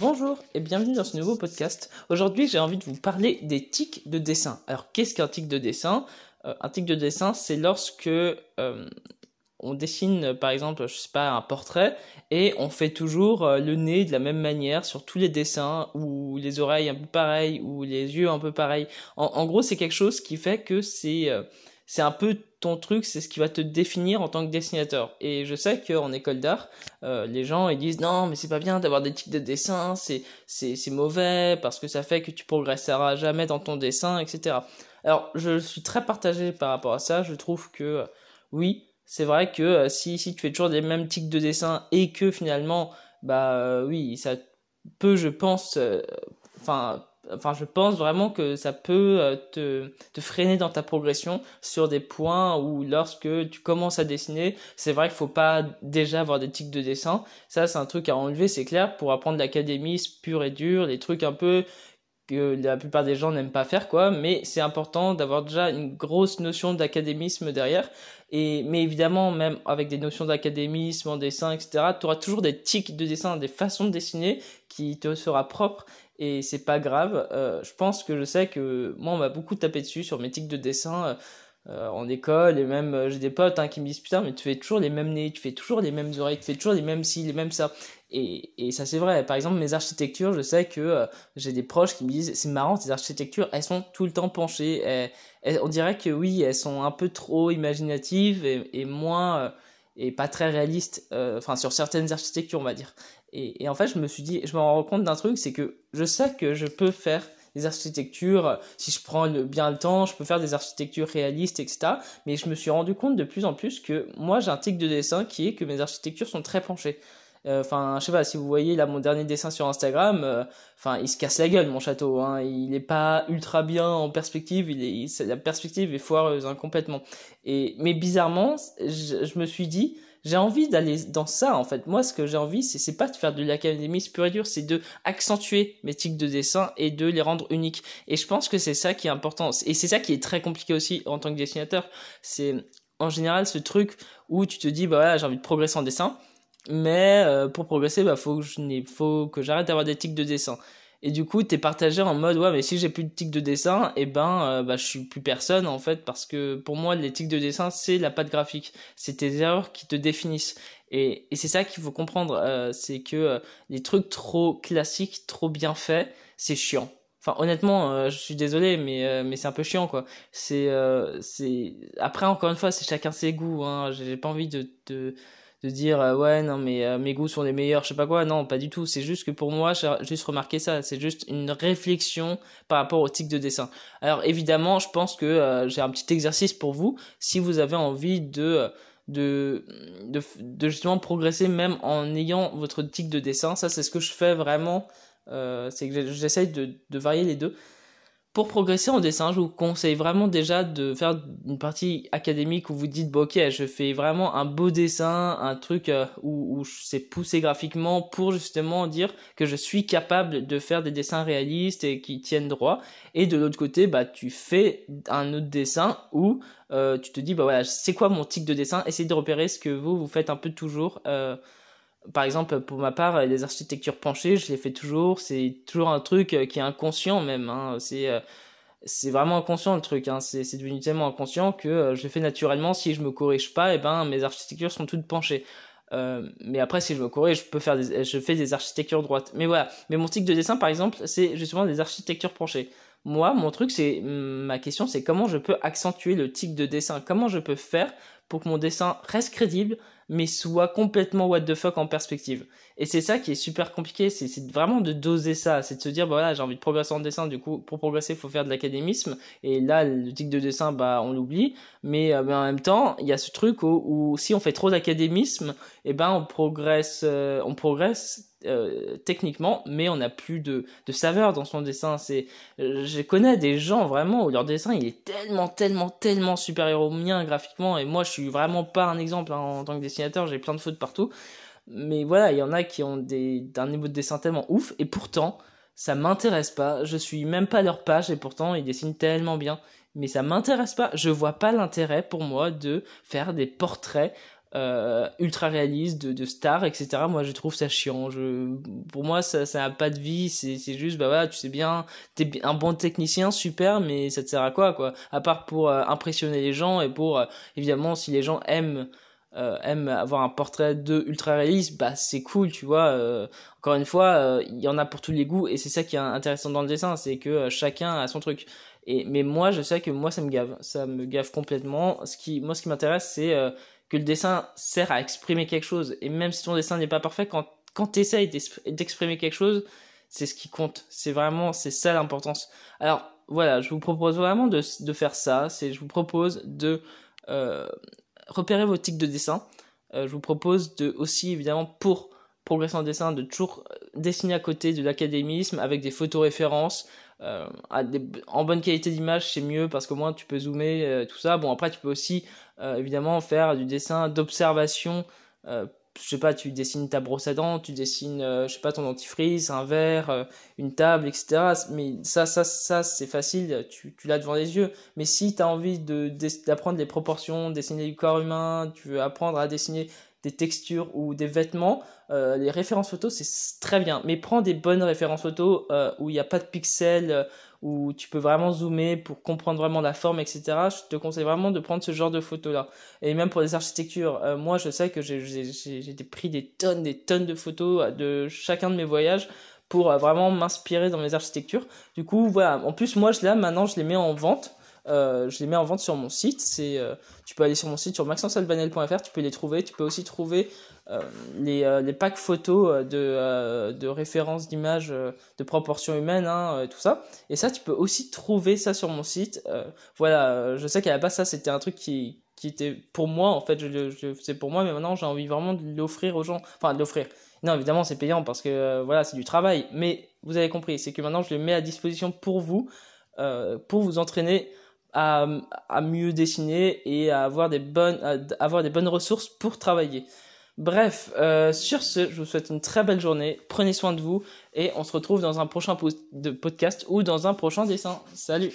Bonjour et bienvenue dans ce nouveau podcast. Aujourd'hui, j'ai envie de vous parler des tics de dessin. Alors, qu'est-ce qu'un tic de dessin? Euh, Un tic de dessin, c'est lorsque euh, on dessine, par exemple, je sais pas, un portrait et on fait toujours euh, le nez de la même manière sur tous les dessins ou les oreilles un peu pareilles ou les yeux un peu pareils. En, gros, c'est quelque chose qui fait que c'est c'est un peu ton truc, c'est ce qui va te définir en tant que dessinateur. Et je sais qu'en école d'art, euh, les gens ils disent non mais c'est pas bien d'avoir des tics de dessin, c'est c'est c'est mauvais parce que ça fait que tu progresseras jamais dans ton dessin, etc. Alors je suis très partagé par rapport à ça. Je trouve que euh, oui c'est vrai que euh, si si tu fais toujours les mêmes tics de dessin et que finalement bah oui ça peut je pense enfin enfin je pense vraiment que ça peut euh, te, freiner dans ta progression sur des points où lorsque tu commences à dessiner, c'est vrai qu'il faut pas déjà avoir des tics de dessin. Ça c'est un truc à enlever, c'est clair, pour apprendre l'académisme pur et dur, les trucs un peu que la plupart des gens n'aiment pas faire quoi. Mais c'est important d'avoir déjà une grosse notion d'académisme derrière. Et mais évidemment même avec des notions d'académisme en dessin etc tu auras toujours des tics de dessin des façons de dessiner qui te sera propre et c'est pas grave. Euh, je pense que je sais que moi on m'a beaucoup tapé dessus sur mes tics de dessin euh, en école et même euh, j'ai des potes hein, qui me disent putain mais tu fais toujours les mêmes nez, tu fais toujours les mêmes oreilles, tu fais toujours les mêmes ci, les mêmes ça. Et, et ça c'est vrai. Par exemple mes architectures, je sais que j'ai des proches qui me disent c'est marrant tes architectures, elles sont tout le temps penchées. on dirait que oui elles sont un peu trop imaginatives et moins et pas très réalistes. Enfin sur certaines architectures on va dire. Et, en fait, je me suis dit, je me rends compte d'un truc, c'est que je sais que je peux faire des architectures, si je prends bien le temps, je peux faire des architectures réalistes, etc. Mais je me suis rendu compte de plus en plus que moi, j'ai un tic de dessin qui est que mes architectures sont très penchées. Euh, enfin, je sais pas, si vous voyez là mon dernier dessin sur Instagram, euh, enfin, il se casse la gueule mon château. Hein. Il n'est pas ultra bien en perspective. Est, la perspective est foireuse hein, complètement. Et mais bizarrement, je me suis dit, j'ai envie d'aller dans ça en fait. Moi, ce que j'ai envie, c'est pas de faire de l'académisme pur et dur, c'est de accentuer mes tics de dessin et de les rendre uniques. Et je pense que c'est ça qui est important. Et c'est ça qui est très compliqué aussi en tant que dessinateur. C'est en général ce truc où tu te dis bah voilà, j'ai envie de progresser en dessin, mais euh, pour progresser, bah faut que je faut que j'arrête d'avoir des tics de dessin. Et du coup, t'es partagé en mode, ouais, mais si j'ai plus de tics de dessin, et eh ben, euh, bah, je suis plus personne, en fait, parce que pour moi, les tics de dessin, c'est la patte graphique. C'est tes erreurs qui te définissent. Et, et c'est ça qu'il faut comprendre, euh, c'est que euh, les trucs trop classiques, trop bien faits, c'est chiant. Enfin, honnêtement, je suis désolé, mais mais c'est un peu chiant, quoi. C'est c'est après encore une fois, c'est chacun ses goûts. Hein. J'ai pas envie de, de de dire euh, ouais non mais euh, mes goûts sont les meilleurs je sais pas quoi. Non pas du tout. C'est juste que pour moi j'ai juste remarqué ça. C'est juste une réflexion par rapport au tic de dessin. Alors évidemment je pense que euh, j'ai un petit exercice pour vous. Si vous avez envie de de, de, justement progresser même en ayant votre tic de dessin ça c'est ce que je fais vraiment c'est que j'essaye de varier les deux pour progresser en dessin, je vous conseille vraiment déjà de faire une partie académique où vous dites, bon, ok, je fais vraiment un beau dessin, un truc euh, où, où c'est poussé graphiquement pour justement dire que je suis capable de faire des dessins réalistes et qui tiennent droit. Et de l'autre côté, bah, tu fais un autre dessin où euh, tu te dis, bah voilà, c'est quoi mon tic de dessin, essayez de repérer ce que vous, vous faites un peu toujours. Euh, par exemple, pour ma part, les architectures penchées, je les fais toujours. C'est toujours un truc euh, qui est inconscient même. Hein. C'est euh, c'est vraiment inconscient le truc. Hein. C'est devenu tellement inconscient que euh, je le fais naturellement. Si je me corrige pas, et eh ben mes architectures sont toutes penchées. Euh, mais après, si je me corrige, je peux faire je fais des architectures droites. Mais voilà. Mais mon type de dessin, par exemple, c'est justement des architectures penchées. Moi, mon truc, c'est ma question, c'est comment je peux accentuer le tic de dessin? Comment je peux faire pour que mon dessin reste crédible, mais soit complètement what the fuck en perspective. Et c'est ça qui est super compliqué, c'est vraiment de doser ça, c'est de se dire, bah voilà, j'ai envie de progresser en dessin, du coup, pour progresser, il faut faire de l'académisme, et là, le tic de dessin, bah, on l'oublie, mais, euh, en même temps, il y a ce truc où, si on fait trop d'académisme, eh ben, on progresse, euh, on progresse euh, techniquement, mais on n'a plus de, de saveur dans son dessin. C'est, je connais des gens vraiment où leur dessin il est tellement, tellement, tellement supérieur au mien graphiquement, et moi je vraiment pas un exemple hein, en tant que dessinateur, j'ai plein de fautes partout. Mais voilà, il y en a qui ont des, un niveau de dessin tellement ouf, et pourtant ça m'intéresse pas. Je suis même pas leur page, et pourtant ils dessinent tellement bien. Mais ça m'intéresse pas. Je vois pas l'intérêt pour moi de faire des portraits euh, ultra réaliste de, de stars, etc. Moi, je trouve ça chiant. Je, pour moi, ça, ça a pas de vie. C'est, c'est juste, bah voilà, tu sais bien, t'es un bon technicien, super, mais ça te sert à quoi, quoi? À part pour euh, impressionner les gens et pour, euh, évidemment, si les gens aiment euh, aiment avoir un portrait de ultra réaliste, bah c'est cool, tu vois. encore une fois, il y en a pour tous les goûts et c'est ça qui est intéressant dans le dessin, c'est que chacun a son truc. Et mais moi, je sais que moi, ça me gave, ça me gave complètement. Ce qui, moi, ce qui m'intéresse, c'est le dessin sert à exprimer quelque chose. Et même si ton dessin n'est pas parfait, quand, quand tu essayes d'exprimer quelque chose, c'est ce qui compte. C'est vraiment, c'est ça l'importance. Alors, voilà, je vous propose vraiment de, faire ça. C'est, je vous propose de euh, repérer vos tics de dessin. Euh, je vous propose de aussi, évidemment, pour progresser en dessin, de toujours dessiner à côté de l'académisme avec des Euh, en bonne qualité d'image, c'est mieux parce qu'au moins tu peux zoomer, euh, tout ça. Bon, après, tu peux aussi euh, évidemment faire du dessin d'observation. Je sais pas, tu dessines ta brosse à dents, tu dessines, je sais pas, ton dentifrice, un verre, une table, etc. Mais ça, ça, ça, c'est facile, tu, tu l'as devant les yeux. Mais si tu as envie d'apprendre les proportions, dessiner du corps humain, tu veux apprendre à dessiner des textures ou des vêtements, les références photos, c'est très bien. Mais prends des bonnes références photos où il n'y a pas de pixels, où tu peux vraiment zoomer pour comprendre vraiment la forme, etc. Je te conseille vraiment de prendre ce genre de photos-là. Et même pour les architectures, euh, moi je sais que j'ai pris des tonnes, des tonnes de photos de chacun de mes voyages pour euh, vraiment m'inspirer dans mes architectures. Du coup, voilà. En plus, moi, je, là, maintenant, je les mets en vente. Euh, je les mets en vente sur mon site. C'est, euh, tu peux aller sur mon site sur maxencealbanel.fr, tu peux les trouver. Tu peux aussi trouver euh, les, les packs photos de, de références d'images de proportions humaines, hein, tout ça. Et ça, tu peux aussi trouver ça sur mon site. voilà, je sais qu'à la base, ça, c'était un truc qui, qui était pour moi, en fait, je, je c'est pour moi, mais maintenant, j'ai envie vraiment de l'offrir aux gens. Enfin, de l'offrir. Non, évidemment, c'est payant parce que, voilà, c'est du travail. Mais vous avez compris, c'est que maintenant, je le mets à disposition pour vous, pour vous entraîner à, mieux dessiner et à avoir des bonnes, avoir des bonnes ressources pour travailler. Bref, euh, sur ce, je vous souhaite une très belle journée. Prenez soin de vous et on se retrouve dans un prochain podcast ou dans un prochain dessin. Salut